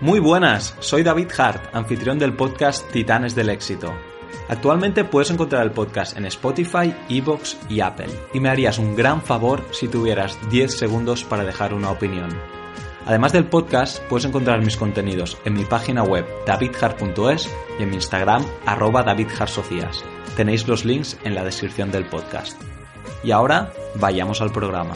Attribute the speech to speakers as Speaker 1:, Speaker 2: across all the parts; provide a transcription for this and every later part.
Speaker 1: Muy buenas, soy David Hart, anfitrión del podcast Titanes del Éxito. Actualmente puedes encontrar el podcast en Spotify, Evox y Apple, y me harías un gran favor si tuvieras 10 segundos para dejar una opinión. Además del podcast, puedes encontrar mis contenidos en mi página web davidhart.es y en mi Instagram arroba davidhartsocias. Tenéis los links en la descripción del podcast. Y ahora, vayamos al programa.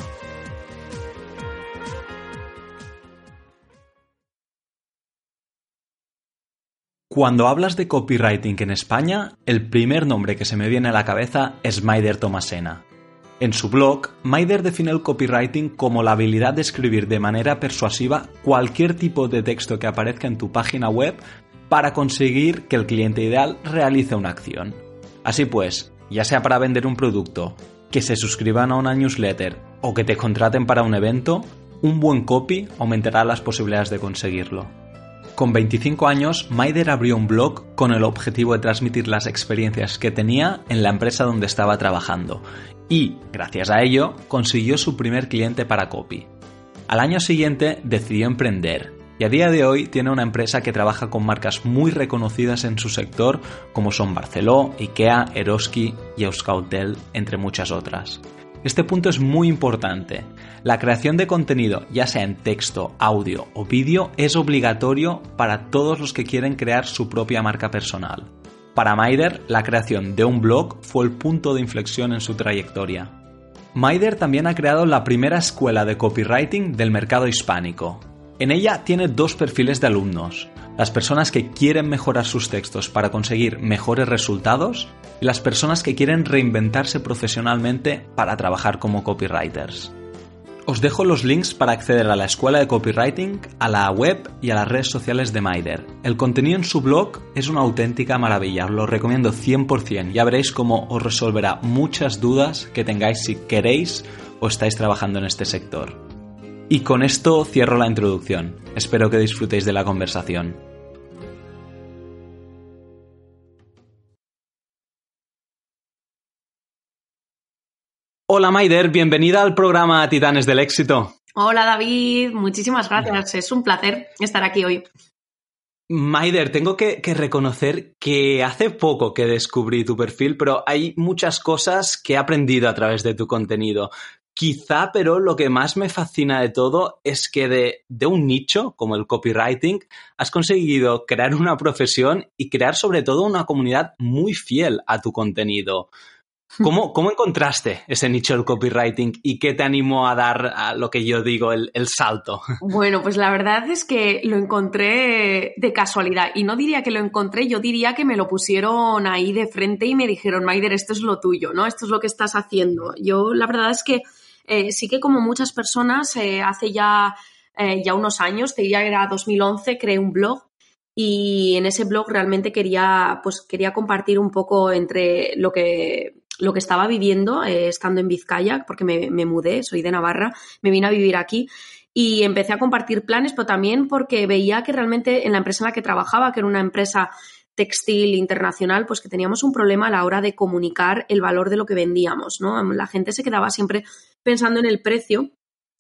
Speaker 1: Cuando hablas de copywriting en España, el primer nombre que se me viene a la cabeza es Maider Tomasena. En su blog, Maider define el copywriting como la habilidad de escribir de manera persuasiva cualquier tipo de texto que aparezca en tu página web para conseguir que el cliente ideal realice una acción. Así pues, ya sea para vender un producto, que se suscriban a una newsletter o que te contraten para un evento, un buen copy aumentará las posibilidades de conseguirlo. Con 25 años, Maider abrió un blog con el objetivo de transmitir las experiencias que tenía en la empresa donde estaba trabajando y, gracias a ello, consiguió su primer cliente para copy. Al año siguiente decidió emprender y a día de hoy tiene una empresa que trabaja con marcas muy reconocidas en su sector como son Barceló, Ikea, Eroski y Euskaltel, entre muchas otras. Este punto es muy importante. La creación de contenido, ya sea en texto, audio o vídeo, es obligatorio para todos los que quieren crear su propia marca personal. Para Maider, la creación de un blog fue el punto de inflexión en su trayectoria. Maider también ha creado la primera escuela de copywriting del mercado hispánico. En ella tiene dos perfiles de alumnos, las personas que quieren mejorar sus textos para conseguir mejores resultados y las personas que quieren reinventarse profesionalmente para trabajar como copywriters. Os dejo los links para acceder a la escuela de copywriting, a la web y a las redes sociales de Maider. El contenido en su blog es una auténtica maravilla, os lo recomiendo 100%. Ya veréis cómo os resolverá muchas dudas que tengáis si queréis o estáis trabajando en este sector. Y con esto cierro la introducción. Espero que disfrutéis de la conversación. Hola Maider, bienvenida al programa Titanes del Éxito.
Speaker 2: Hola David, muchísimas gracias. Es un placer estar aquí hoy.
Speaker 1: Maider, tengo que, que, reconocer que hace poco que descubrí tu perfil, pero hay muchas cosas que he aprendido a través de tu contenido. Quizá, pero lo que más me fascina de todo es que de, de, un nicho como el copywriting has conseguido crear una profesión y crear sobre todo una comunidad muy fiel a tu contenido. ¿Cómo, ¿Cómo, encontraste ese nicho del copywriting y qué te animó a dar a lo que yo digo el, el, salto?
Speaker 2: Bueno, pues la verdad es que lo encontré de casualidad y no diría que lo encontré, yo diría que me lo pusieron ahí de frente y me dijeron, Maider, esto es lo tuyo, ¿no? Esto es lo que estás haciendo. Yo la verdad es que eh, sí que como muchas personas eh, hace ya, eh, ya unos años, te diría que era 2011, creé un blog y en ese blog realmente quería, pues, quería compartir un poco entre lo que lo que estaba viviendo estando en Vizcaya, porque me, me, mudé, soy de Navarra, me vine a vivir aquí y empecé a compartir planes, pero también porque veía que realmente en la empresa en la que trabajaba, que era una empresa textil internacional, pues que teníamos un problema a la hora de comunicar el valor de lo que vendíamos, ¿no? La gente se quedaba siempre pensando en el precio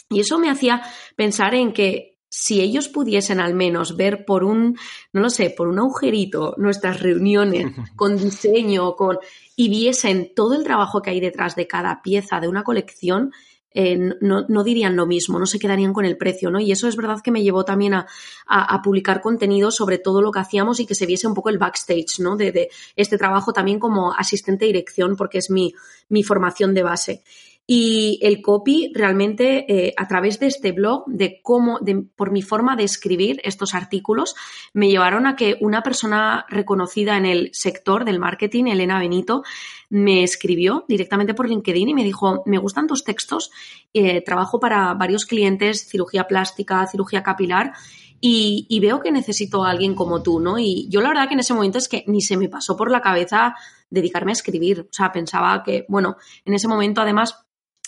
Speaker 2: y eso me hacía pensar en que si ellos pudiesen al menos ver por un, no lo sé, por un agujerito nuestras reuniones con diseño, con y viesen todo el trabajo que hay detrás de cada pieza de una colección, eh, no, no, dirían lo mismo, no se quedarían con el precio, ¿no? Y eso es verdad que me llevó también a, a, a publicar contenido sobre todo lo que hacíamos y que se viese un poco el backstage, ¿no? De, de este trabajo también como asistente de dirección, porque es mi, mi formación de base. Y el copy realmente eh, a través de este blog, de cómo, de, por mi forma de escribir estos artículos, me llevaron a que una persona reconocida en el sector del marketing, Elena Benito, me escribió directamente por LinkedIn y me dijo, me gustan tus textos, eh, trabajo para varios clientes, cirugía plástica, cirugía capilar, y, y, veo que necesito a alguien como tú, ¿no? Y yo la verdad que en ese momento es que ni se me pasó por la cabeza dedicarme a escribir. O sea, pensaba que, bueno, en ese momento además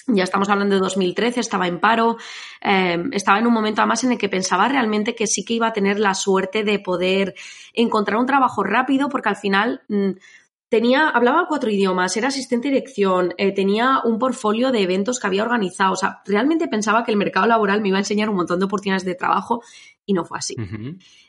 Speaker 2: ya estamos hablando de 2013, estaba en paro, eh, estaba en un momento además en el que pensaba realmente que sí que iba a tener la suerte de poder encontrar un trabajo rápido, porque al final, mm, tenía, hablaba cuatro idiomas, era asistente de dirección, eh, tenía un portfolio de eventos que había organizado. O sea, realmente pensaba que el mercado laboral me iba a enseñar un montón de oportunidades de trabajo y no fue así.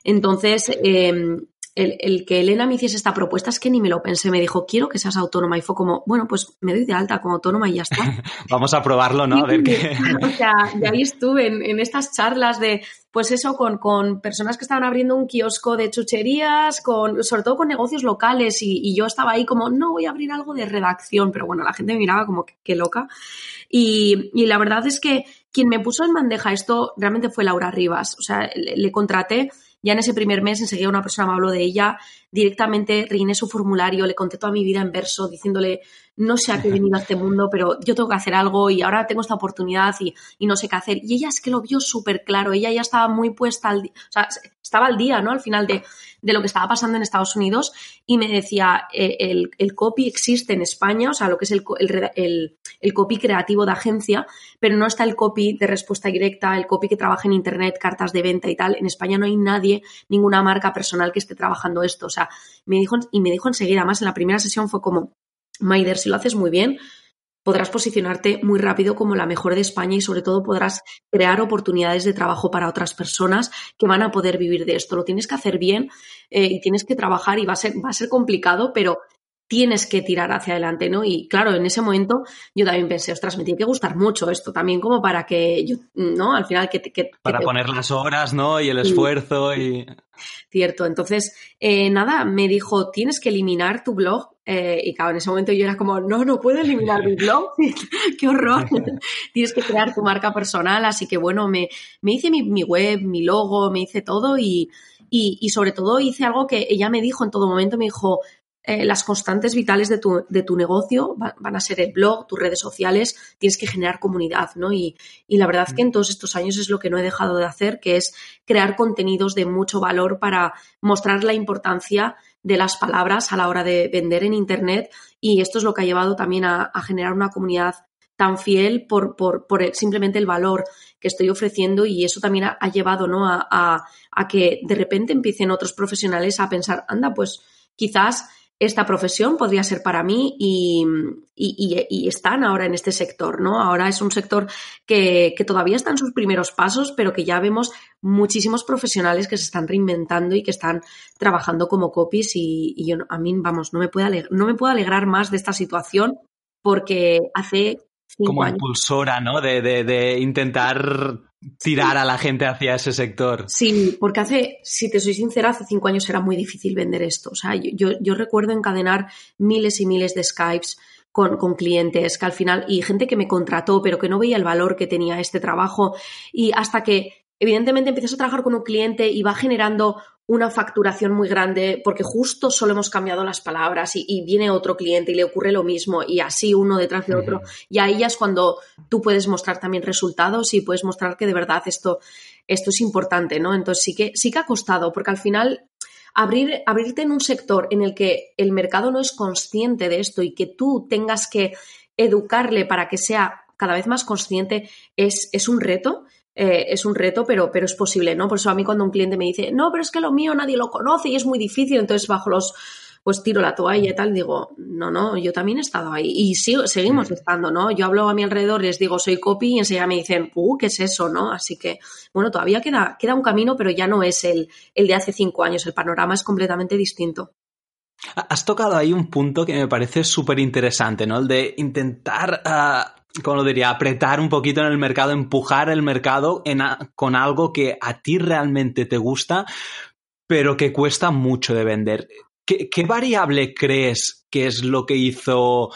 Speaker 2: Entonces, em, el, que Elena me hiciese esta propuesta es que ni me lo pensé. Me dijo, quiero que seas autónoma. Y fue como, bueno, pues me doy de alta como autónoma y ya está.
Speaker 1: Vamos a probarlo, ¿no? A ver qué.
Speaker 2: o sea, de ahí estuve en, estas charlas de, pues eso, con, con, personas que estaban abriendo un kiosco de chucherías, con, sobre todo con negocios locales. Y, yo estaba ahí como, no voy a abrir algo de redacción. Pero bueno, la gente me miraba como, qué loca. Y, y la verdad es que quien me puso en bandeja esto realmente fue Laura Rivas. O sea, le contraté ya en ese primer mes enseguida una persona me habló de ella, directamente rellené su formulario, le conté toda mi vida en verso, diciéndole, no sé a qué he venido a este mundo, pero yo tengo que hacer algo y ahora tengo esta oportunidad y, no sé qué hacer. Y ella es que lo vio súper claro, ella ya estaba muy puesta al día, o sea, estaba al día, ¿no? Al final de, lo que estaba pasando en Estados Unidos y me decía, eh, el, copy existe en España, o sea, lo que es el, el, copy creativo de agencia, pero no está el copy de respuesta directa, el copy que trabaja en Internet, cartas de venta y tal. En España no hay nadie, ninguna marca personal que esté trabajando esto. O sea, me dijo, y me dijo enseguida, más en la primera sesión fue como, Maider, si lo haces muy bien, podrás posicionarte muy rápido como la mejor de España y sobre todo podrás crear oportunidades de trabajo para otras personas que van a poder vivir de esto. Lo tienes que hacer bien eh, y tienes que trabajar y va a ser, va a ser complicado, pero tienes que tirar hacia adelante, ¿no? Y claro, en ese momento yo también pensé, ostras, me tiene que gustar mucho esto también como para que yo, ¿no? Al final que... que
Speaker 1: para poner las horas, ¿no? Y el esfuerzo y...
Speaker 2: Cierto, entonces, eh, nada, me dijo, tienes que eliminar tu blog. Eh, y claro, en ese momento yo era como, no, no puedo eliminar mi blog, qué horror. tienes que crear tu marca personal, así que bueno, me, me hice mi, mi web, mi logo, me hice todo y, y, y, sobre todo hice algo que ella me dijo en todo momento, me dijo, eh, las constantes vitales de tu, de tu negocio van a ser el blog, tus redes sociales, tienes que generar comunidad, ¿no? Y, y, la verdad que en todos estos años es lo que no he dejado de hacer, que es crear contenidos de mucho valor para mostrar la importancia de las palabras a la hora de vender en Internet y esto es lo que ha llevado también a, generar una comunidad tan fiel por, por, por, simplemente el valor que estoy ofreciendo y eso también ha, llevado ¿no? a, a, a, que de repente empiecen otros profesionales a pensar, anda, pues quizás esta profesión podría ser para mí y, están ahora en este sector, ¿no? Ahora es un sector que, todavía está en sus primeros pasos, pero que ya vemos muchísimos profesionales que se están reinventando y que están trabajando como copies y, yo, a mí, vamos, no me, puedo alegrar, no me puedo alegrar más de esta situación porque hace
Speaker 1: como impulsora, ¿no? De, de, de, intentar tirar a la gente hacia ese sector.
Speaker 2: Sí, porque hace, si te soy sincera, hace cinco años era muy difícil vender esto. O sea, yo, yo recuerdo encadenar miles y miles de Skypes con, con, clientes que al final, y gente que me contrató, pero que no veía el valor que tenía este trabajo. Y hasta que, evidentemente, empiezas a trabajar con un cliente y va generando una facturación muy grande porque justo solo hemos cambiado las palabras y, viene otro cliente y le ocurre lo mismo y así uno detrás de otro. Y ahí ya es cuando tú puedes mostrar también resultados y puedes mostrar que de verdad esto, esto es importante, ¿no? Entonces sí que, sí que ha costado porque al final abrir, abrirte en un sector en el que el mercado no es consciente de esto y que tú tengas que educarle para que sea cada vez más consciente es, es un reto eh, es un reto, pero, pero es posible, ¿no? Por eso a mí cuando un cliente me dice, no, pero es que lo mío nadie lo conoce y es muy difícil, entonces bajo los, pues tiro la toalla y tal, digo, no, no, yo también he estado ahí y sigo, seguimos estando, ¿no? Yo hablo a mi alrededor, les digo, soy copy y enseguida me dicen, uh, ¿qué es eso, no? Así que, bueno, todavía queda, queda un camino, pero ya no es el, el de hace cinco años, el panorama es completamente distinto.
Speaker 1: Has tocado ahí un punto que me parece súper interesante, ¿no? El de intentar ah, como lo diría, apretar un poquito en el mercado, empujar el mercado con algo que a ti realmente te gusta, pero que cuesta mucho de vender. ¿Qué, ¿Qué, variable crees que es lo que hizo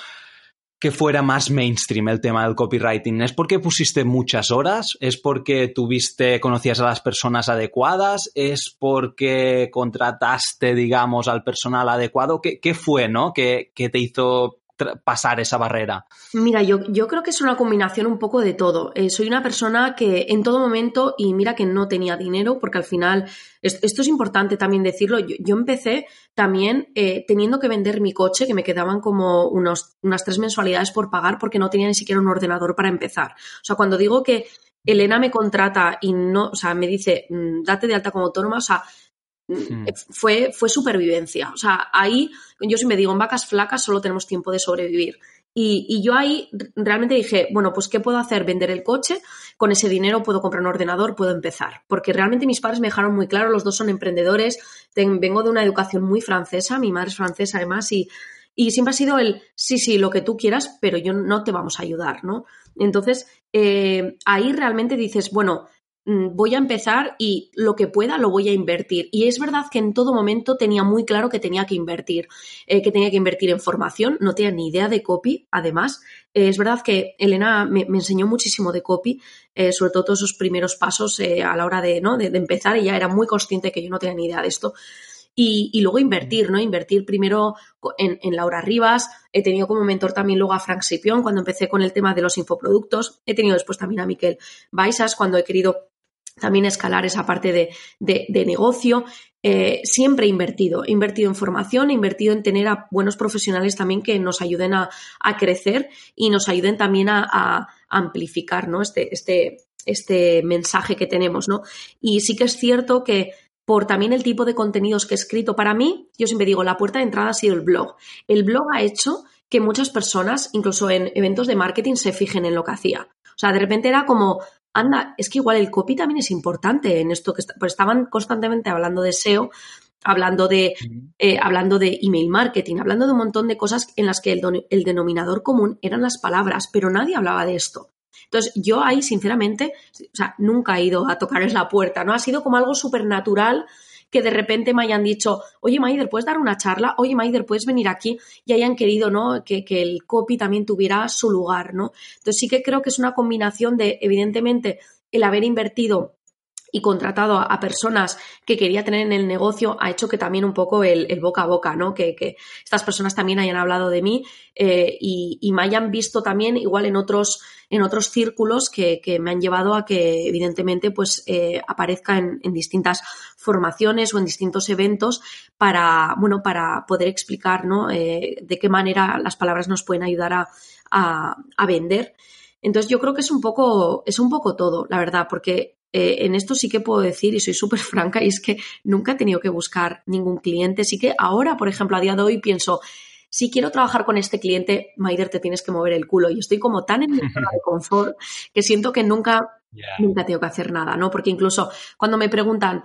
Speaker 1: que fuera más mainstream el tema del copywriting? ¿Es porque pusiste muchas horas? ¿Es porque tuviste, conocías a las personas adecuadas? ¿Es porque contrataste, digamos, al personal adecuado? ¿Qué, fue, no? ¿Qué, ¿Qué te hizo pasar esa barrera?
Speaker 2: Mira, yo, yo, creo que es una combinación un poco de todo. Eh, soy una persona que en todo momento, y mira que no tenía dinero, porque al final, esto es importante también decirlo, yo, empecé también eh, teniendo que vender mi coche, que me quedaban como unos, unas tres mensualidades por pagar porque no tenía ni siquiera un ordenador para empezar. O sea, cuando digo que Elena me contrata y no, o sea, me dice, mm, date de alta como autónoma, o sea, mm, fue, fue supervivencia. O sea, ahí yo siempre digo, en vacas flacas solo tenemos tiempo de sobrevivir. Y, yo ahí realmente dije, bueno, pues ¿qué puedo hacer? Vender el coche, con ese dinero puedo comprar un ordenador, puedo empezar. Porque realmente mis padres me dejaron muy claro, los dos son emprendedores, vengo de una educación muy francesa, mi madre es francesa además, y, y siempre ha sido el, sí, sí, lo que tú quieras, pero yo no te vamos a ayudar, ¿no? Entonces, eh, ahí realmente dices, bueno, voy a empezar y lo que pueda lo voy a invertir. Y es verdad que en todo momento tenía muy claro que tenía que invertir, eh, que tenía que invertir en formación, no tenía ni idea de copy, además. Eh, es verdad que Elena me, enseñó muchísimo de copy, eh, sobre todo todos esos primeros pasos a la hora de, ¿no? de, empezar, y ya era muy consciente que yo no tenía ni idea de esto. Y, luego invertir, ¿no? Invertir primero en, en, Laura Rivas, he tenido como mentor también luego a Frank Sipión cuando empecé con el tema de los infoproductos, he tenido después también a Miquel Baisas cuando he querido también escalar esa parte de, negocio. Eh, siempre he invertido, he invertido en formación, he invertido en tener a buenos profesionales también que nos ayuden a, crecer y nos ayuden también a, amplificar ¿no? este, este, este mensaje que tenemos. ¿no? Y sí que es cierto que por también el tipo de contenidos que he escrito para mí, yo siempre digo, la puerta de entrada ha sido el blog. El blog ha hecho que muchas personas, incluso en eventos de marketing, se fijen en lo que hacía. O sea, de repente era como, anda, es que igual el copy también es importante en esto que pues estaban constantemente hablando de SEO, hablando de, eh, hablando de email marketing, hablando de un montón de cosas en las que el, el, denominador común eran las palabras, pero nadie hablaba de esto. Entonces, yo ahí, sinceramente, o sea, nunca he ido a tocarles la puerta, ¿no? Ha sido como algo súper natural que de repente me hayan dicho, oye Maider, ¿puedes dar una charla? Oye Maider, ¿puedes venir aquí? Y hayan querido, ¿no? Que, que el copy también tuviera su lugar, ¿no? Entonces sí que creo que es una combinación de, evidentemente, el haber invertido y contratado a, personas que quería tener en el negocio ha hecho que también un poco el, boca a boca, ¿no? Que, estas personas también hayan hablado de mí eh, y, me hayan visto también igual en otros, en otros círculos que, me han llevado a que evidentemente pues eh, aparezca en, distintas formaciones o en distintos eventos para, bueno, para poder explicar, ¿no? Eh, de qué manera las palabras nos pueden ayudar a, a vender. Entonces yo creo que es un poco, es un poco todo, la verdad, porque eh, en esto sí que puedo decir, y soy súper franca, y es que nunca he tenido que buscar ningún cliente. Sí que ahora, por ejemplo, a día de hoy pienso, si quiero trabajar con este cliente, Maider, te tienes que mover el culo. Y estoy como tan en mi zona de confort que siento que nunca, nunca tengo que hacer nada, ¿no? Porque incluso cuando me preguntan,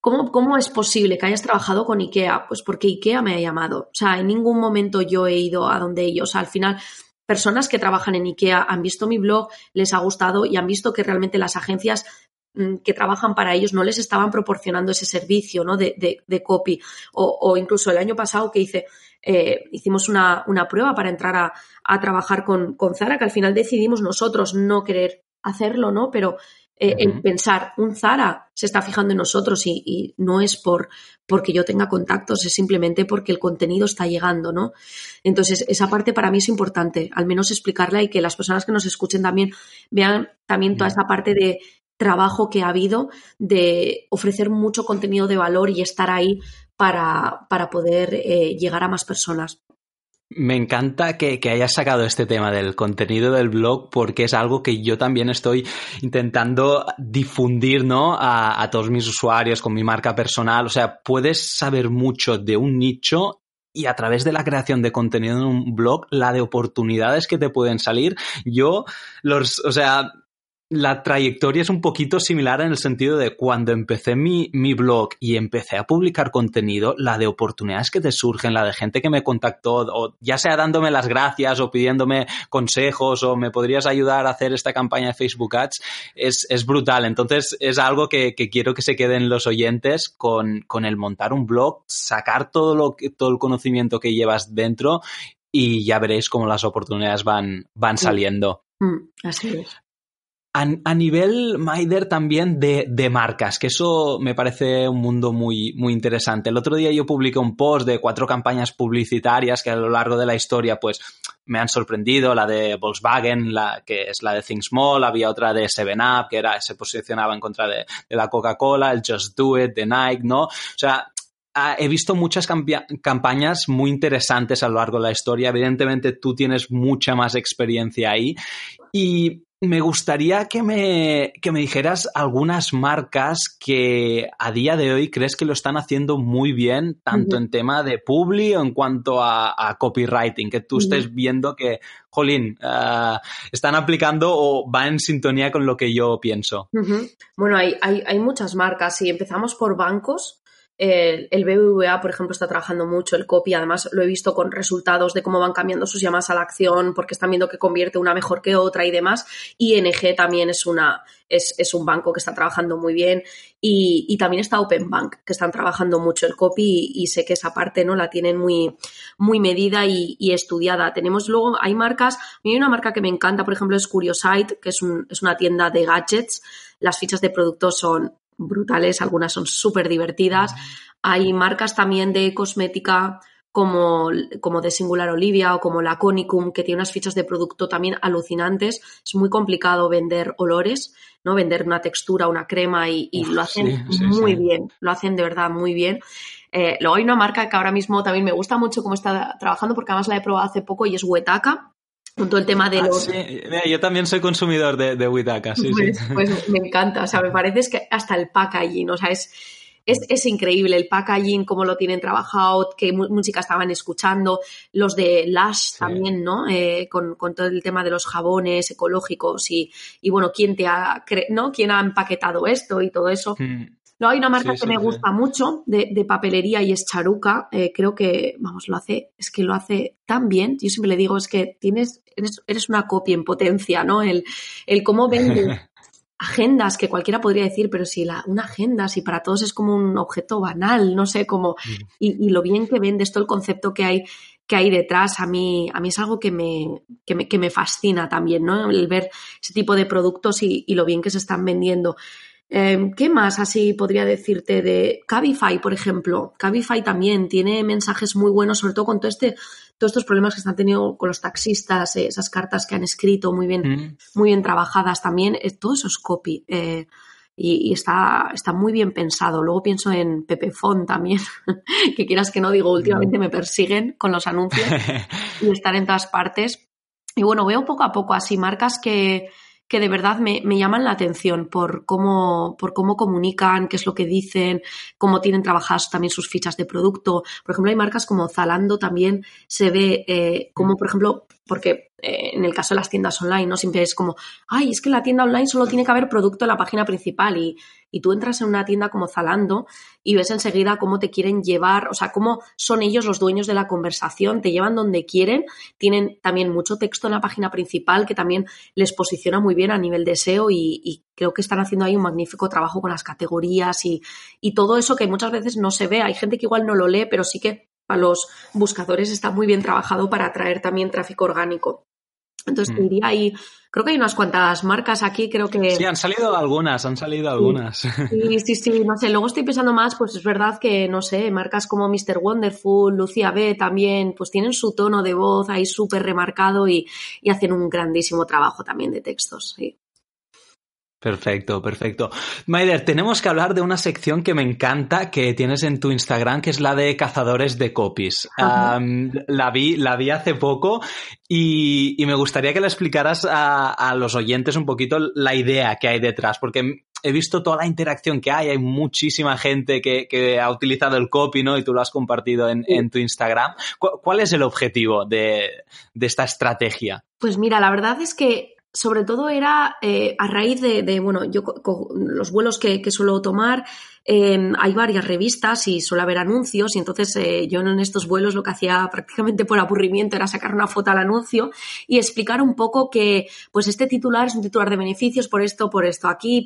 Speaker 2: ¿Cómo, ¿Cómo, es posible que hayas trabajado con IKEA? Pues porque IKEA me ha llamado. O sea, en ningún momento yo he ido a donde ellos. O sea, al final, personas que trabajan en IKEA han visto mi blog, les ha gustado y han visto que realmente las agencias que trabajan para ellos no les estaban proporcionando ese servicio ¿no? de, de, copy. O, incluso el año pasado que hice, eh, hicimos una, una, prueba para entrar a, a trabajar con, con, Zara, que al final decidimos nosotros no querer hacerlo, ¿no? Pero eh, el pensar, un Zara se está fijando en nosotros y, y, no es por porque yo tenga contactos, es simplemente porque el contenido está llegando, ¿no? Entonces, esa parte para mí es importante, al menos explicarla y que las personas que nos escuchen también vean también toda esa parte de trabajo que ha habido de ofrecer mucho contenido de valor y estar ahí para, para poder eh, llegar a más personas.
Speaker 1: Me encanta que, hayas sacado este tema del contenido del blog porque es algo que yo también estoy intentando difundir ¿no? a, a todos mis usuarios con mi marca personal. O sea, puedes saber mucho de un nicho y a través de la creación de contenido en un blog, la de oportunidades que te pueden salir. Yo, los, o sea, la trayectoria es un poquito similar en el sentido de cuando empecé mi, mi, blog y empecé a publicar contenido, la de oportunidades que te surgen, la de gente que me contactó, o ya sea dándome las gracias o pidiéndome consejos o me podrías ayudar a hacer esta campaña de Facebook Ads, es, es brutal. Entonces es algo que, que, quiero que se queden los oyentes con, con el montar un blog, sacar todo, lo, todo el conocimiento que llevas dentro y ya veréis cómo las oportunidades van, van saliendo.
Speaker 2: Mm, así es.
Speaker 1: A, nivel, Maider, también de, de, marcas, que eso me parece un mundo muy, muy interesante. El otro día yo publiqué un post de cuatro campañas publicitarias que a lo largo de la historia, pues, me han sorprendido. La de Volkswagen, la, que es la de Think Small, había otra de Seven Up, que era, se posicionaba en contra de, de la Coca-Cola, el Just Do It, de Nike, ¿no? O sea, he visto muchas campañas muy interesantes a lo largo de la historia. Evidentemente, tú tienes mucha más experiencia ahí. Y me gustaría que me, que me dijeras algunas marcas que a día de hoy crees que lo están haciendo muy bien, tanto en tema de publi o en cuanto a, copywriting, que tú estés viendo que, jolín, ah, están aplicando o va en sintonía con lo que yo pienso.
Speaker 2: Bueno, hay, hay, hay muchas marcas. Si empezamos por bancos, el, BBVA, por ejemplo, está trabajando mucho el copy. Además, lo he visto con resultados de cómo van cambiando sus llamadas a la acción, porque están viendo que convierte una mejor que otra y demás. ING también es una, es, un banco que está trabajando muy bien. Y, también está Open Bank, que están trabajando mucho el copy y, sé que esa parte no la tienen muy, muy medida y, estudiada. Tenemos luego, hay marcas, hay una marca que me encanta, por ejemplo, es Curiosite, que es, es una tienda de gadgets. Las fichas de productos son brutales, algunas son súper divertidas. Hay marcas también de cosmética como, como de Singular Olivia o como la Conicum, que tiene unas fichas de producto también alucinantes. Es muy complicado vender olores, ¿no? Vender una textura, una crema y, lo hacen muy bien, lo hacen de verdad muy bien. Eh, luego hay una marca que ahora mismo también me gusta mucho cómo está trabajando porque además la he probado hace poco y es Huetaca con todo el tema de ah, los...
Speaker 1: yo también soy consumidor de, de Witaka, sí,
Speaker 2: pues,
Speaker 1: sí.
Speaker 2: Pues me encanta, o sea, me parece que hasta el packaging, o sea, es, es, increíble el packaging, cómo lo tienen trabajado, qué música estaban escuchando, los de Lush también, ¿no? Eh, con, todo el tema de los jabones ecológicos y, y bueno, quién te ha, ¿no? ¿Quién ha empaquetado esto y todo eso. Hmm. No, hay una marca que me gusta mucho de, papelería y es Charuca. Eh, creo que, vamos, lo hace, es que lo hace tan bien. Yo siempre le digo, es que tienes, eres, una copia en potencia, ¿no? El, el cómo vende agendas, que cualquiera podría decir, pero si la, una agenda, si para todos es como un objeto banal, no sé cómo, mm. y, lo bien que vende esto, el concepto que hay que hay detrás, a mí, a mí es algo que me, que me, que me fascina también, ¿no? El ver ese tipo de productos y, y lo bien que se están vendiendo. Em, ¿Qué más así podría decirte de Cabify, por ejemplo? Cabify también tiene mensajes muy buenos, sobre todo con todo este, todos estos problemas que están teniendo con los taxistas, eh, esas cartas que han escrito muy bien, mm. muy bien trabajadas también. Eh, todo eso es copy. Eh, y, está, está muy bien pensado. Luego pienso en Pepefon también, que quieras que no digo, últimamente me persiguen con los anuncios y estar en todas partes. Y bueno, veo poco a poco así marcas que, que de verdad me, llaman la atención por cómo, por cómo comunican, qué es lo que dicen, cómo tienen trabajadas también sus fichas de producto. Por ejemplo, hay marcas como Zalando también se ve eh, como, por ejemplo, porque eh, en el caso de las tiendas online, ¿no? Siempre es como, ay, es que la tienda online solo tiene que haber producto en la página principal y, y tú entras en una tienda como Zalando y ves enseguida cómo te quieren llevar, o sea, cómo son ellos los dueños de la conversación, te llevan donde quieren, tienen también mucho texto en la página principal que también les posiciona muy bien a nivel de SEO y, creo que están haciendo ahí un magnífico trabajo con las categorías y, y todo eso que muchas veces no se ve. Hay gente que igual no lo lee, pero sí que a los buscadores está muy bien trabajado para atraer también tráfico orgánico. Entonces, mm. diría ahí, creo que hay unas cuantas marcas aquí, creo que...
Speaker 1: Sí, han salido algunas, han salido algunas.
Speaker 2: Sí, sí, sí, no sé, luego estoy pensando más, pues es verdad que, no sé, marcas como Mr. Wonderful, Lucia B también, pues tienen su tono de voz ahí súper remarcado y, y, hacen un grandísimo trabajo también de textos, sí.
Speaker 1: Perfecto, perfecto. Maider, tenemos que hablar de una sección que me encanta que tienes en tu Instagram, que es la de cazadores de copies. la, vi, la vi hace poco y, me gustaría que le explicaras a, los oyentes un poquito la idea que hay detrás, porque he visto toda la interacción que hay, hay muchísima gente que, ha utilizado el copy, ¿no? Y tú lo has compartido en, tu Instagram. ¿Cuál es el objetivo de, esta estrategia?
Speaker 2: Pues mira, la verdad es que sobre todo era eh, a raíz de, bueno, yo los vuelos que, suelo tomar, em, hay varias revistas y suele haber anuncios y entonces eh, yo en estos vuelos lo que hacía prácticamente por aburrimiento era sacar una foto al anuncio y explicar un poco que pues este titular es un titular de beneficios por esto, por esto, aquí,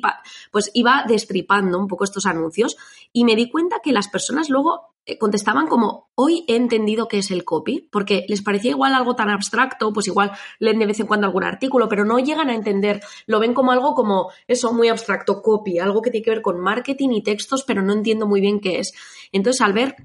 Speaker 2: pues iba destripando un poco estos anuncios y me di cuenta que las personas luego contestaban como, hoy he entendido qué es el copy, porque les parecía igual algo tan abstracto, pues igual leen de vez en cuando algún artículo, pero no llegan a entender, lo ven como algo como eso, muy abstracto, copy, algo que tiene que ver con marketing y textos, pero no entiendo muy bien qué es. Entonces, al ver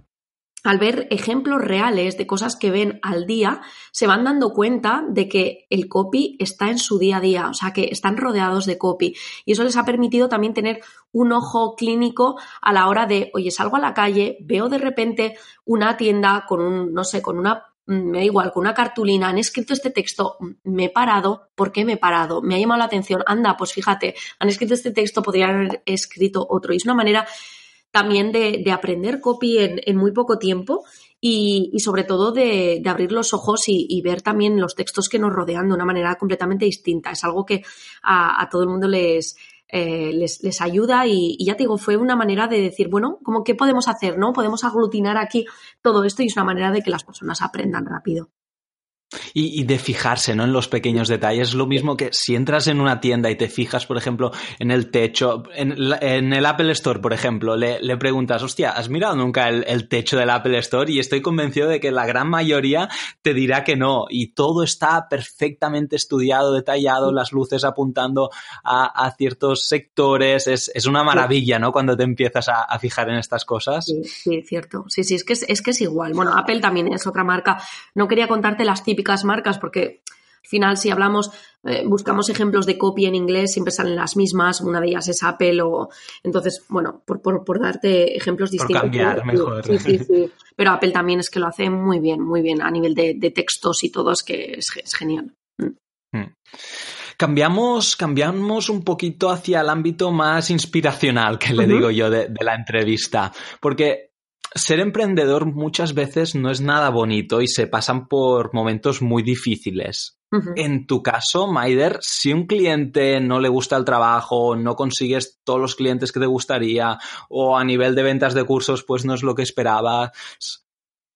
Speaker 2: al ver ejemplos reales de cosas que ven al día, se van dando cuenta de que el copy está en su día a día, o sea, que están rodeados de copy. Y eso les ha permitido también tener un ojo clínico a la hora de, oye, salgo a la calle, veo de repente una tienda con un, no sé, con una mm, me da igual, con una cartulina, han escrito este texto, mm, me he parado, ¿por qué me he parado? Me ha llamado la atención, anda, pues fíjate, han escrito este texto, podrían haber escrito otro. Y es una manera también de, aprender copy en, muy poco tiempo y, sobre todo de, abrir los ojos y, ver también los textos que nos rodean de una manera completamente distinta. Es algo que a todo el mundo les, eh, les, les, ayuda y, y, ya te digo, fue una manera de decir, bueno, ¿cómo qué podemos hacer? ¿No? Podemos aglutinar aquí todo esto y es una manera de que las personas aprendan rápido.
Speaker 1: Y, de fijarse ¿no? en los pequeños detalles. Es lo mismo que si entras en una tienda y te fijas, por ejemplo, en el techo, en, el Apple Store, por ejemplo, le, preguntas, hostia, ¿has mirado nunca el, techo del Apple Store? Y estoy convencido de que la gran mayoría te dirá que no. Y todo está perfectamente estudiado, detallado, las luces apuntando a, ciertos sectores. Es, una maravilla, ¿no? Cuando te empiezas a, fijar en estas cosas.
Speaker 2: Sí, sí, cierto. Sí, sí, es que es, es que es igual. Bueno, Apple también es otra marca. No quería contarte las típicas marcas porque al final si hablamos, eh, buscamos ejemplos de copy en inglés, siempre salen las mismas, una de ellas es Apple o entonces, bueno, por, por, darte ejemplos distintos.
Speaker 1: cambiar mejor.
Speaker 2: Sí, sí, sí. Pero Apple también es que lo hace muy bien, muy bien a nivel de, textos y todo, es que es, genial. Mm.
Speaker 1: Mm. Cambiamos, cambiamos un poquito hacia el ámbito más inspiracional, que le digo yo, de, de la entrevista. Porque ser emprendedor muchas veces no es nada bonito y se pasan por momentos muy difíciles. En tu caso, Maider, si un cliente no le gusta el trabajo, no consigues todos los clientes que te gustaría o a nivel de ventas de cursos pues no es lo que esperabas,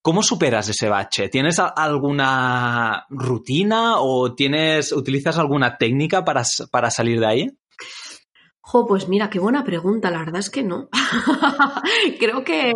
Speaker 1: ¿cómo superas ese bache? ¿Tienes alguna rutina o tienes, utilizas alguna técnica para, para salir de ahí?
Speaker 2: Jo, pues mira, qué buena pregunta. La verdad es que no. Creo que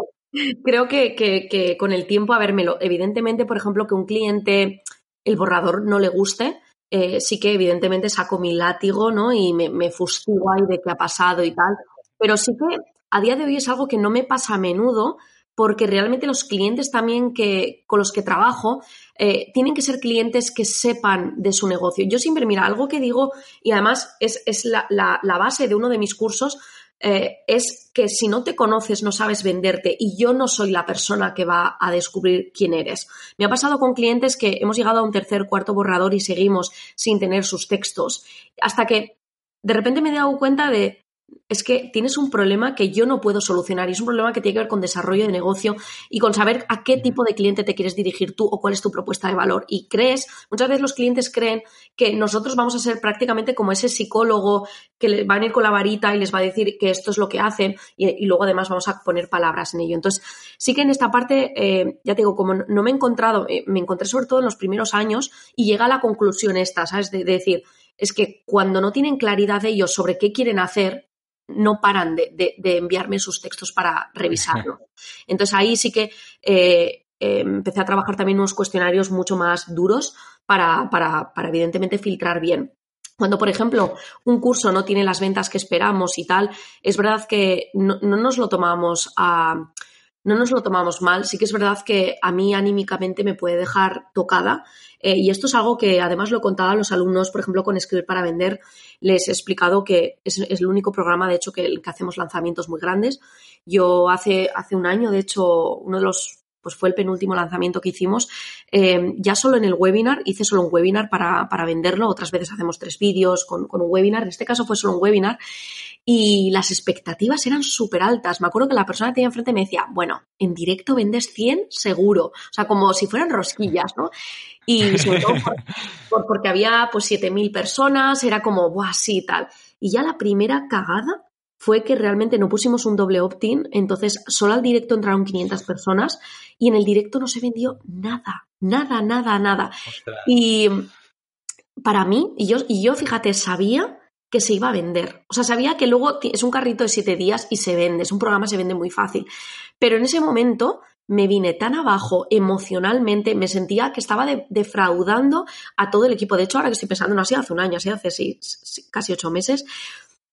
Speaker 2: Creo que, que, con el tiempo, a vermelo, evidentemente, por ejemplo, que un cliente el borrador no le guste, eh, sí que evidentemente saco mi látigo, ¿no? Y me, me fustigo ahí de qué ha pasado y tal. Pero sí que a día de hoy es algo que no me pasa a menudo, porque realmente los clientes también que, con los que trabajo eh, tienen que ser clientes que sepan de su negocio. Yo siempre, mira, algo que digo, y además es, es la, la, base de uno de mis cursos, eh, es que si no te conoces no sabes venderte y yo no soy la persona que va a descubrir quién eres. Me ha pasado con clientes que hemos llegado a un tercer, cuarto borrador y seguimos sin tener sus textos, hasta que de repente me he dado cuenta de, es que tienes un problema que yo no puedo solucionar y es un problema que tiene que ver con desarrollo de negocio y con saber a qué tipo de cliente te quieres dirigir tú o cuál es tu propuesta de valor. Y crees, muchas veces los clientes creen que nosotros vamos a ser prácticamente como ese psicólogo que le van a ir con la varita y les va a decir que esto es lo que hacen y, luego además vamos a poner palabras en ello. Entonces, sí que en esta parte, eh, ya te digo, como no me he encontrado, eh, me encontré sobre todo en los primeros años y llega a la conclusión esta, ¿sabes? de decir, es que cuando no tienen claridad ellos sobre qué quieren hacer, no paran de, enviarme sus textos para revisarlo. Entonces ahí sí que eh, eh, empecé a trabajar también unos cuestionarios mucho más duros para, para, para evidentemente filtrar bien. Cuando, por ejemplo, un curso no tiene las ventas que esperamos y tal, es verdad que no, no nos lo tomamos a, no nos lo tomamos mal. Sí que es verdad que a mí anímicamente me puede dejar tocada. Eh, y esto es algo que además lo he contado a los alumnos, por ejemplo, con Escribir para Vender. Les he explicado que es, el único programa, de hecho, que, que, hacemos lanzamientos muy grandes. Yo hace, hace un año, de hecho, uno de los pues fue el penúltimo lanzamiento que hicimos. Eh, ya solo en el webinar, hice solo un webinar para, para venderlo, otras veces hacemos tres vídeos con, con, un webinar, en este caso fue solo un webinar y las expectativas eran súper altas. Me acuerdo que la persona que tenía enfrente me decía, bueno, en directo vendes 100 seguro, o sea, como si fueran rosquillas, ¿no? Y sobre todo porque había pues 7.000 personas, era como, ¡buah, sí, tal! Y ya la primera cagada fue que realmente no pusimos un doble opt-in, entonces solo al directo entraron 500 personas y en el directo no se vendió nada, nada, nada, nada. Y para mí, y yo, y yo, fíjate, sabía que se iba a vender. O sea, sabía que luego es un carrito de siete días y se vende, es un programa, se vende muy fácil. Pero en ese momento me vine tan abajo emocionalmente, me sentía que estaba defraudando a todo el equipo. De hecho, ahora que estoy pensando, no así hace un año, así hace casi ocho meses,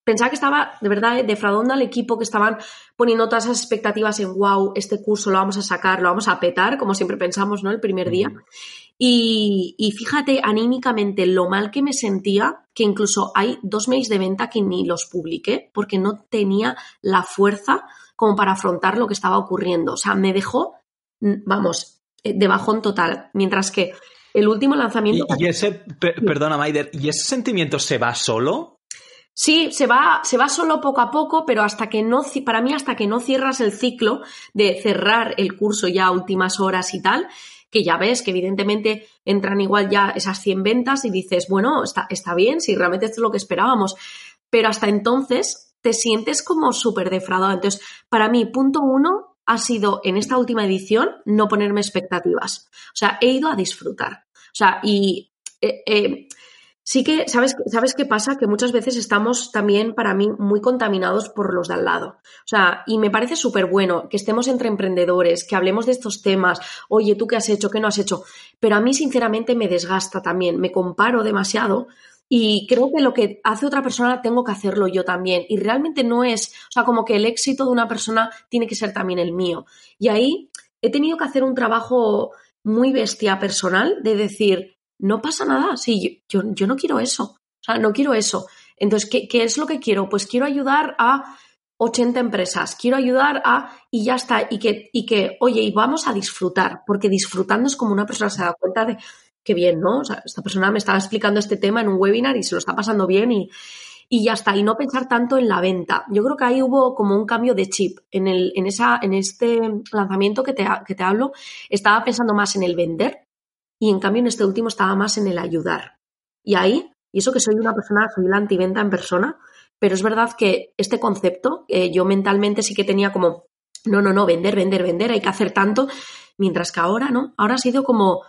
Speaker 2: pensaba que estaba de verdad defraudando al equipo, que estaban poniendo todas esas expectativas en wow, este curso lo vamos a sacar, lo vamos a petar, como siempre pensamos, ¿no? El primer día. Y, y, fíjate anímicamente lo mal que me sentía, que incluso hay dos mails de venta que ni los publiqué porque no tenía la fuerza como para afrontar lo que estaba ocurriendo. O sea, me dejó, vamos, eh, de bajón total. Mientras que el último lanzamiento.
Speaker 1: Y, ese, perdona, Maider, ¿y ese sentimiento se va solo?
Speaker 2: Sí, se va, se va solo poco a poco, pero hasta que no, para mí, hasta que no cierras el ciclo de cerrar el curso ya a últimas horas y tal, que ya ves que evidentemente entran igual ya esas 100 ventas y dices, bueno, está, está bien, si realmente esto es lo que esperábamos. Pero hasta entonces te sientes como súper defraudado. Entonces, para mí, punto uno ha sido en esta última edición no ponerme expectativas. O sea, he ido a disfrutar. O sea, y eh, eh, sí que, ¿sabes, ¿sabes qué pasa? Que muchas veces estamos también, para mí, muy contaminados por los de al lado. O sea, y me parece súper bueno que estemos entre emprendedores, que hablemos de estos temas, oye, ¿tú qué has hecho? ¿Qué no has hecho? Pero a mí, sinceramente, me desgasta también, me comparo demasiado y creo que lo que hace otra persona tengo que hacerlo yo también. Y realmente no es, o sea, como que el éxito de una persona tiene que ser también el mío. Y ahí he tenido que hacer un trabajo muy bestia personal de decir, no pasa nada, sí, yo, yo, no quiero eso, o sea, no quiero eso. Entonces, ¿qué, ¿qué, es lo que quiero? Pues quiero ayudar a 80 empresas, quiero ayudar a, y ya está, y que, y que, oye, y vamos a disfrutar, porque disfrutando es como una persona se da cuenta de, qué bien, ¿no? O sea, esta persona me estaba explicando este tema en un webinar y se lo está pasando bien y, y ya está, y no pensar tanto en la venta. Yo creo que ahí hubo como un cambio de chip. En, el, en, esa, en este lanzamiento que te, que te hablo, estaba pensando más en el vender y en cambio en este último estaba más en el ayudar. Y ahí, y eso que soy una persona, soy la antiventa en persona, pero es verdad que este concepto, eh, yo mentalmente sí que tenía como, no, no, no, vender, vender, vender, hay que hacer tanto, mientras que ahora, ¿no? Ahora ha sido como,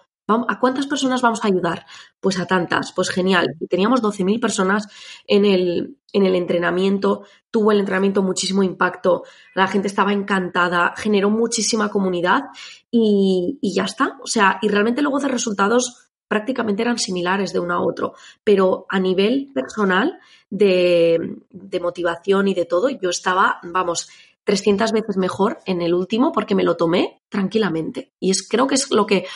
Speaker 2: ¿a cuántas personas vamos a ayudar? Pues a tantas, pues genial. Y teníamos 12.000 personas en el, en el entrenamiento, tuvo el entrenamiento muchísimo impacto, la gente estaba encantada, generó muchísima comunidad y, ya está. O sea, y realmente luego de resultados prácticamente eran similares de uno a otro, pero a nivel personal de, de motivación y de todo, yo estaba, vamos, 300 veces mejor en el último porque me lo tomé tranquilamente. Y es, creo que es lo que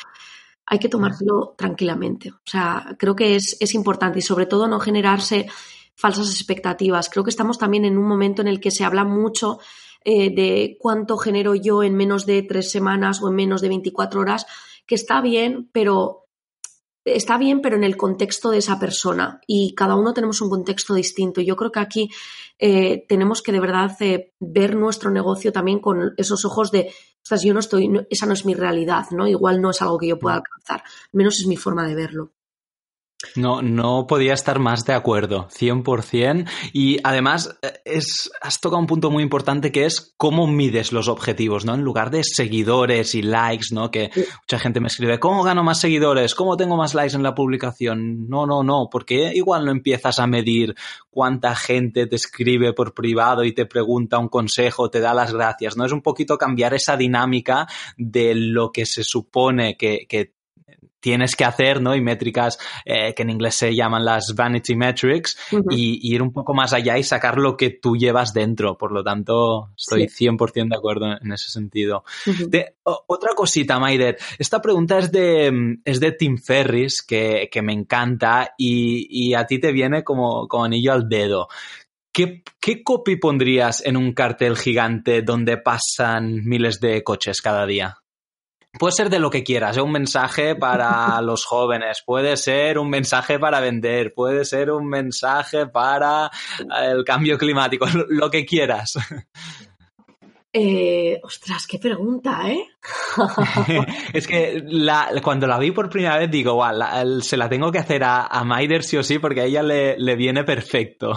Speaker 2: hay que tomárselo tranquilamente. O sea, creo que es, es importante y sobre todo no generarse falsas expectativas. Creo que estamos también en un momento en el que se habla mucho eh, de cuánto genero yo en menos de tres semanas o en menos de 24 horas, que está bien, pero está bien, pero en el contexto de esa persona. Y cada uno tenemos un contexto distinto. Yo creo que aquí eh, tenemos que de verdad eh, ver nuestro negocio también con esos ojos de, sea, yo no estoy, esa no es mi realidad, ¿no? Igual no es algo que yo pueda alcanzar. Menos es mi forma de verlo.
Speaker 1: No, no podía estar más de acuerdo, 100%. Y además, eh, es, has tocado un punto muy importante que es cómo mides los objetivos, ¿no? En lugar de seguidores y likes, ¿no? Que mucha gente me escribe, ¿cómo gano más seguidores? ¿Cómo tengo más likes en la publicación? No, no, no, porque igual no empiezas a medir cuánta gente te escribe por privado y te pregunta un consejo, te da las gracias, ¿no? Es un poquito cambiar esa dinámica de lo que se supone que, que tienes que hacer, ¿no? Y métricas eh, que en inglés se llaman las vanity metrics y, ir un poco más allá y sacar lo que tú llevas dentro. Por lo tanto, estoy 100% de acuerdo en ese sentido. otra cosita, Maider. Esta pregunta es de, es de Tim Ferris, que, me encanta y, a ti te viene como, como anillo al dedo. ¿Qué, ¿Qué copy pondrías en un cartel gigante donde pasan miles de coches cada día? Puede ser de lo que quieras, ¿eh? un mensaje para los jóvenes, puede ser un mensaje para vender, puede ser un mensaje para el cambio climático, lo que quieras.
Speaker 2: Eh, ostras, qué pregunta, ¿eh?
Speaker 1: es que cuando la vi por primera vez digo, se la tengo que hacer a, a, Maider sí o sí porque a ella le, viene perfecto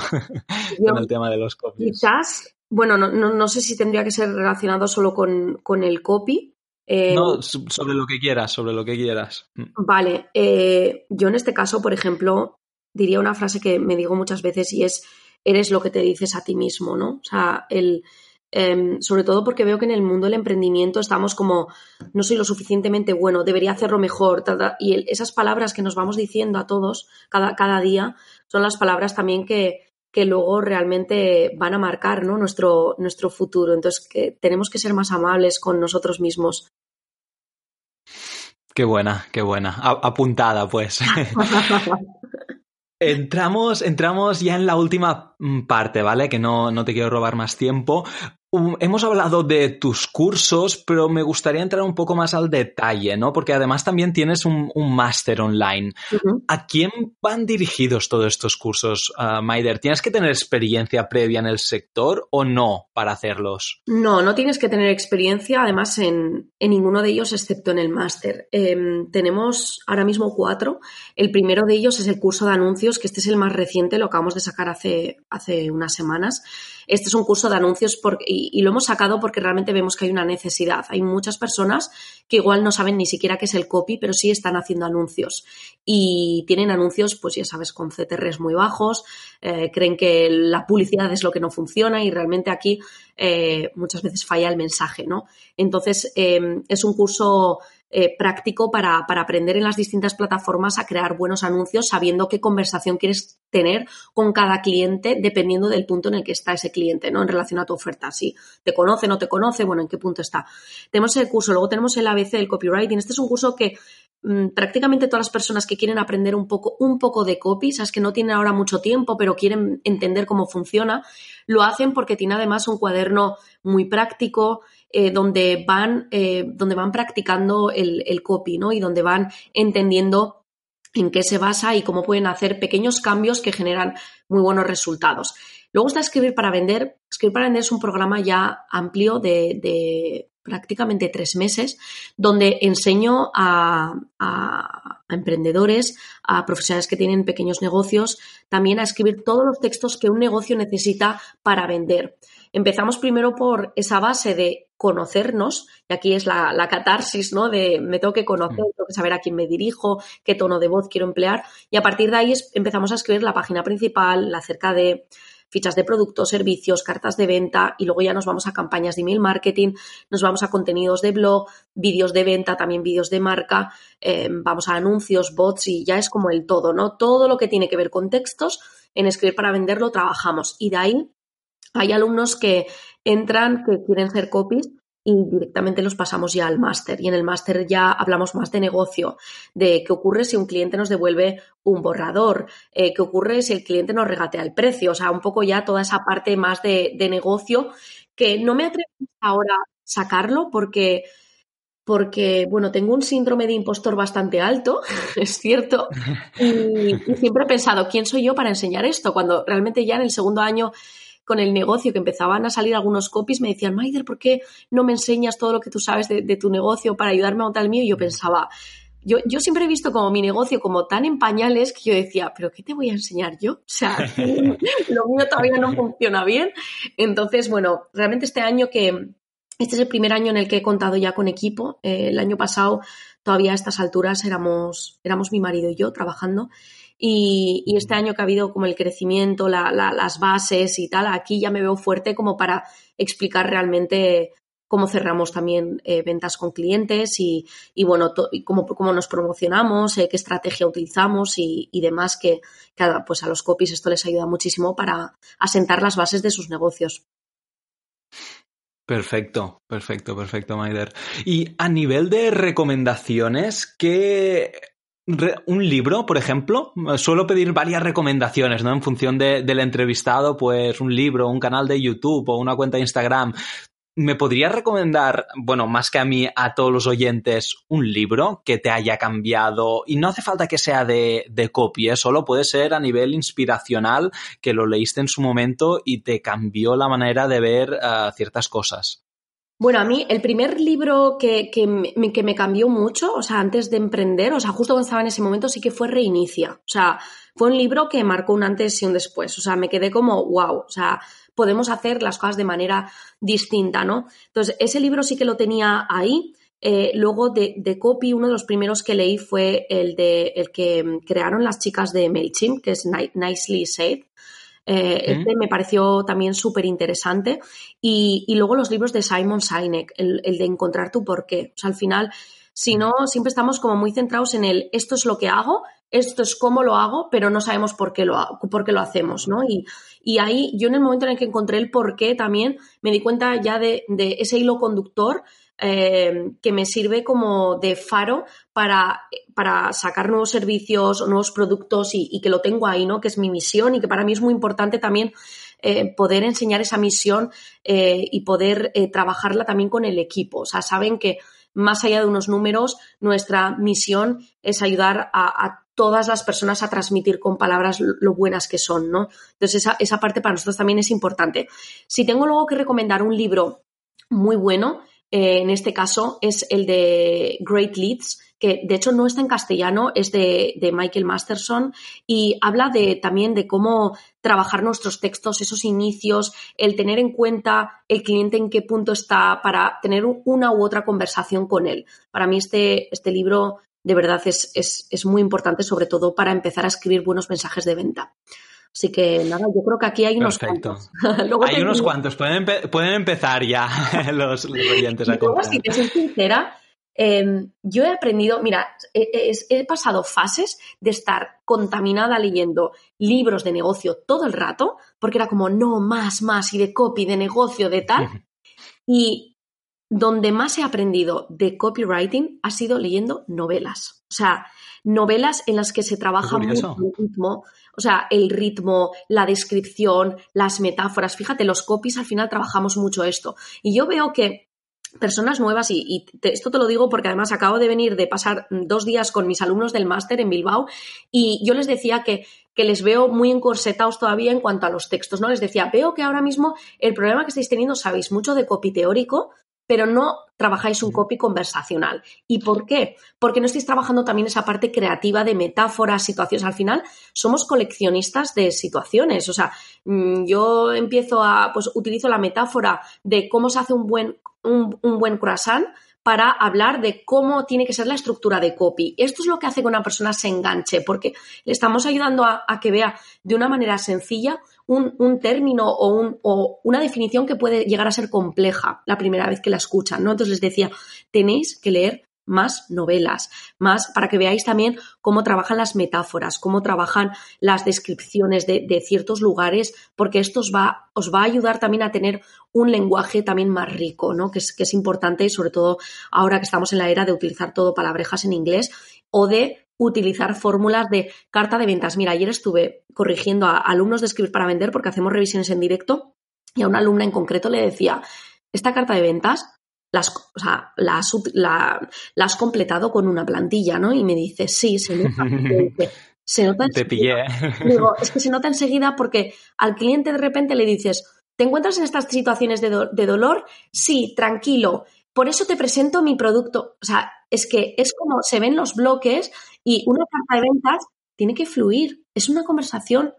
Speaker 1: con el tema de los copies.
Speaker 2: Quizás, bueno, no, no, sé si tendría que ser relacionado solo con, con el copy,
Speaker 1: eh, no, sobre lo que quieras, sobre lo que quieras.
Speaker 2: Mm. Vale, eh, yo en este caso, por ejemplo, diría una frase que me digo muchas veces y es, eres lo que te dices a ti mismo, ¿no? O sea, el, em, sobre todo porque veo que en el mundo del emprendimiento estamos como, no soy lo suficientemente bueno, debería hacerlo mejor, y esas palabras que nos vamos diciendo a todos cada, cada día son las palabras también que, que luego realmente van a marcar ¿no? nuestro, nuestro futuro. Entonces, que tenemos que ser más amables con nosotros mismos.
Speaker 1: Qué buena, qué buena. apuntada, pues. entramos, entramos ya en la última mm, parte, ¿vale? Que no, no te quiero robar más tiempo. Hemos hablado de tus cursos, pero me gustaría entrar un poco más al detalle, ¿no? Porque además también tienes un, máster online. ¿A quién van dirigidos todos estos cursos, uh, Maider? ¿Tienes que tener experiencia previa en el sector o no para hacerlos?
Speaker 2: No, no tienes que tener experiencia, además, en, ninguno de ellos, excepto en el máster. Em, tenemos ahora mismo cuatro. El primero de ellos es el curso de anuncios, que este es el más reciente, lo acabamos de sacar hace, hace unas semanas. Este es un curso de anuncios y, lo hemos sacado porque realmente vemos que hay una necesidad. Hay muchas personas que igual no saben ni siquiera qué es el copy, pero sí están haciendo anuncios. Y tienen anuncios, pues ya sabes, con CTRs muy bajos, eh, creen que la publicidad es lo que no funciona y realmente aquí eh, muchas veces falla el mensaje, ¿no? Entonces, eh, es un curso eh, práctico para, aprender en las distintas plataformas a crear buenos anuncios sabiendo qué conversación quieres tener con cada cliente dependiendo del punto en el que está ese cliente, ¿no? En relación a tu oferta. Si te conoce, no te conoce, bueno, en qué punto está. Tenemos el curso, luego tenemos el ABC del copywriting. Este es un curso que mm, prácticamente todas las personas que quieren aprender un poco, un poco de copy, sabes que no tienen ahora mucho tiempo, pero quieren entender cómo funciona, lo hacen porque tiene además un cuaderno muy práctico, eh, donde, van, eh, donde van practicando el, el copy, ¿no? Y donde van entendiendo en qué se basa y cómo pueden hacer pequeños cambios que generan muy buenos resultados. Luego está Escribir para Vender. Escribir para Vender es un programa ya amplio de, prácticamente tres meses, donde enseño a, a, emprendedores, a profesionales que tienen pequeños negocios, también a escribir todos los textos que un negocio necesita para vender. Empezamos primero por esa base de conocernos, y aquí es la, catarsis, ¿no? De me tengo que conocer, mm. tengo que saber a quién me dirijo, qué tono de voz quiero emplear, y a partir de ahí empezamos a escribir la página principal, la acerca de fichas de productos, servicios, cartas de venta y luego ya nos vamos a campañas de email marketing, nos vamos a contenidos de blog, vídeos de venta, también vídeos de marca, em, vamos a anuncios, bots y ya es como el todo, ¿no? Todo lo que tiene que ver con textos en escribir para venderlo trabajamos y de ahí hay alumnos que entran, que quieren ser copies y directamente los pasamos ya al máster. Y en el máster ya hablamos más de negocio, de qué ocurre si un cliente nos devuelve un borrador, eh, qué ocurre si el cliente nos regatea el precio, o sea, un poco ya toda esa parte más de, negocio que no me atrevo ahora a sacarlo porque porque, bueno, tengo un síndrome de impostor bastante alto, es cierto, y, siempre he pensado, ¿quién soy yo para enseñar esto? Cuando realmente ya en el segundo año con el negocio, que empezaban a salir algunos copies, me decían, Maider, ¿por qué no me enseñas todo lo que tú sabes de, tu negocio para ayudarme a montar el mío? Y yo pensaba, yo, yo, siempre he visto como mi negocio como tan en pañales que yo decía, ¿pero qué te voy a enseñar yo? O sea, lo mío todavía no funciona bien. Entonces, bueno, realmente este año que, este es el primer año en el que he contado ya con equipo. Eh, el año pasado, todavía a estas alturas, éramos, éramos mi marido y yo trabajando. Y, este año que ha habido como el crecimiento, las bases y tal, aquí ya me veo fuerte como para explicar realmente cómo cerramos también eh, ventas con clientes y, bueno, cómo, cómo, nos promocionamos, eh, qué estrategia utilizamos y, demás, que, pues a los copies esto les ayuda muchísimo para asentar las bases de sus negocios.
Speaker 1: Perfecto, perfecto, perfecto, Maider. Y a nivel de recomendaciones, ¿qué un libro, por ejemplo, suelo pedir varias recomendaciones, ¿no? En función del entrevistado, pues un libro, un canal de YouTube o una cuenta de Instagram. ¿Me podrías recomendar, bueno, más que a mí, a todos los oyentes, un libro que te haya cambiado? Y no hace falta que sea de, de copy, ¿eh? solo puede ser a nivel inspiracional, que lo leíste en su momento y te cambió la manera de ver uh, ciertas cosas.
Speaker 2: Bueno, a mí el primer libro que, que, me, cambió mucho, o sea, antes de emprender, o sea, justo cuando estaba en ese momento, sí que fue Reinicia. O sea, fue un libro que marcó un antes y un después. O sea, me quedé como, wow, o sea, podemos hacer las cosas de manera distinta, ¿no? Entonces, ese libro sí que lo tenía ahí. Eh, luego de, de, copy, uno de los primeros que leí fue el de el que crearon las chicas de MailChimp, que es Nicely Said. Eh, este me pareció también súper interesante. Y, luego los libros de Simon Sinek, el, de encontrar tu porqué. O sea, al final, si no, siempre estamos como muy centrados en el esto es lo que hago, esto es cómo lo hago, pero no sabemos por qué lo, hago, por qué lo hacemos, ¿no? Y, y, ahí yo en el momento en el que encontré el porqué también me di cuenta ya de, de ese hilo conductor eh, que me sirve como de faro para, para sacar nuevos servicios nuevos productos y, que lo tengo ahí, ¿no? Que es mi misión y que para mí es muy importante también eh, poder enseñar esa misión eh, y poder trabajarla también con el equipo. O sea, saben que más allá de unos números, nuestra misión es ayudar a, todas las personas a transmitir con palabras lo, buenas que son, ¿no? Entonces, esa, esa parte para nosotros también es importante. Si tengo luego que recomendar un libro muy bueno, en este caso es el de Great Leads, que de hecho no está en castellano, es de, Michael Masterson y habla de, también de cómo trabajar nuestros textos, esos inicios, el tener en cuenta el cliente en qué punto está para tener una u otra conversación con él. Para mí este, este libro de verdad es, es muy importante, sobre todo para empezar a escribir buenos mensajes de venta. Así que nada, yo creo que aquí hay unos cuantos.
Speaker 1: hay unos cuantos, pueden, pueden empezar ya los, oyentes a
Speaker 2: comprar. Si te soy sincera, em, yo he aprendido, mira, he, pasado fases de estar contaminada leyendo libros de negocio todo el rato, porque era como, no, más, más, y de copy, de negocio, de tal. y donde más he aprendido de copywriting ha sido leyendo novelas. O sea, novelas en las que se trabaja mucho el ritmo, o sea, el ritmo, la descripción, las metáforas. Fíjate, los copies al final trabajamos mucho esto. Y yo veo que personas nuevas, y, esto te lo digo porque además acabo de venir de pasar dos días con mis alumnos del máster en Bilbao y yo les decía que, que les veo muy encorsetados todavía en cuanto a los textos, ¿no? Les decía, veo que ahora mismo el problema que estáis teniendo, sabéis mucho de copy teórico, pero no trabajáis un copy conversacional. ¿Y por qué? Porque no estáis trabajando también esa parte creativa de metáforas, situaciones. Al final, somos coleccionistas de situaciones. O sea, mm, yo empiezo a, pues utilizo la metáfora de cómo se hace un buen, un, buen croissant para hablar de cómo tiene que ser la estructura de copy. Esto es lo que hace que una persona se enganche, porque le estamos ayudando a, a que vea de una manera sencilla un, término o, un, o, una definición que puede llegar a ser compleja la primera vez que la escuchan, ¿no? Entonces les decía, tenéis que leer más novelas, más para que veáis también cómo trabajan las metáforas, cómo trabajan las descripciones de, ciertos lugares, porque esto os va, os va a ayudar también a tener un lenguaje también más rico, ¿no? Que es, que es importante, sobre todo ahora que estamos en la era de utilizar todo palabrejas en inglés o de utilizar fórmulas de carta de ventas. Mira, ayer estuve corrigiendo a alumnos de escribir para vender porque hacemos revisiones en directo y a una alumna en concreto le decía, esta carta de ventas las, o sea, la, has completado con una plantilla, ¿no? Y me dice, sí, se nota. se nota
Speaker 1: Te pillé.
Speaker 2: Digo, es que se nota enseguida porque al cliente de repente le dices, ¿te encuentras en estas situaciones de, de dolor? Sí, tranquilo. Por eso te presento mi producto. O sea, es que es como se ven los bloques y una carta de ventas tiene que fluir. Es una conversación,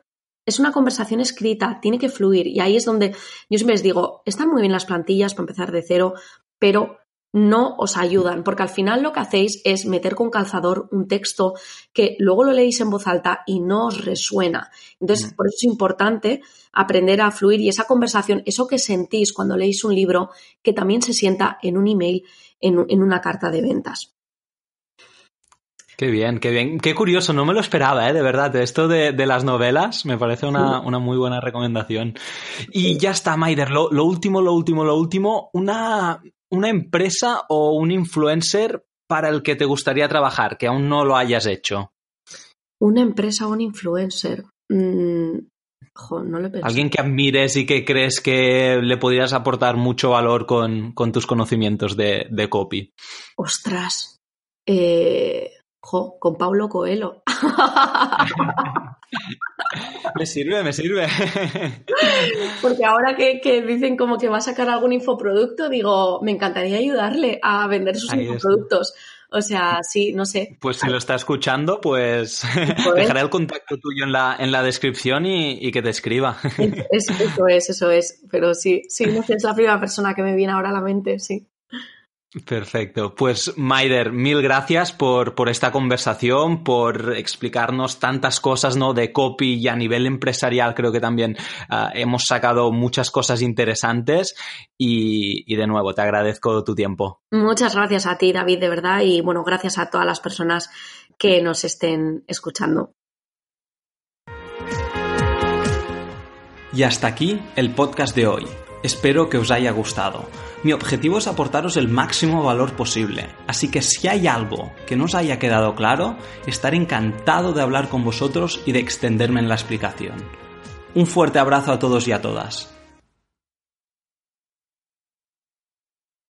Speaker 2: es una conversación escrita, tiene que fluir. Y ahí es donde yo siempre les digo, están muy bien las plantillas para empezar de cero, pero no os ayudan, porque al final lo que hacéis es meter con calzador un texto que luego lo leéis en voz alta y no os resuena. Entonces, mm. por eso es importante aprender a fluir y esa conversación, eso que sentís cuando leéis un libro, que también se sienta en un email, en, una carta de ventas.
Speaker 1: Qué bien, qué bien. Qué curioso, no me lo esperaba, ¿eh? de verdad. Esto de, las novelas me parece una, muy buena recomendación. Y ya está, Maider. Lo, último, lo último, lo último. Una, una empresa o un influencer para el que te gustaría trabajar, que aún no lo hayas hecho.
Speaker 2: Una empresa o un influencer. Mm, no lo
Speaker 1: Alguien que admires y que crees que le podrías aportar mucho valor con, tus conocimientos de, de copy.
Speaker 2: Ostras. Eh, con Pablo Coelho.
Speaker 1: me sirve, me sirve.
Speaker 2: Porque ahora que, dicen como que va a sacar algún infoproducto, digo, me encantaría ayudarle a vender sus infoproductos. O sea, sí, no sé.
Speaker 1: Pues si lo está escuchando, pues dejaré el contacto tuyo en la, en la descripción y, que te escriba.
Speaker 2: eso es, eso es. Pero sí, sí, no sé, es la primera persona que me viene ahora a la mente, sí.
Speaker 1: Perfecto. Pues Maider, mil gracias por, por, esta conversación, por explicarnos tantas cosas ¿no? de copy y a nivel empresarial creo que también ah, hemos sacado muchas cosas interesantes y, y, de nuevo te agradezco tu tiempo.
Speaker 2: Muchas gracias a ti, David, de verdad, y bueno, gracias a todas las personas que nos estén escuchando.
Speaker 1: Y hasta aquí el podcast de hoy. Espero que os haya gustado. Mi objetivo es aportaros el máximo valor posible, así que si hay algo que no os haya quedado claro, estaré encantado de hablar con vosotros y de extenderme en la explicación. Un fuerte abrazo a todos y a todas.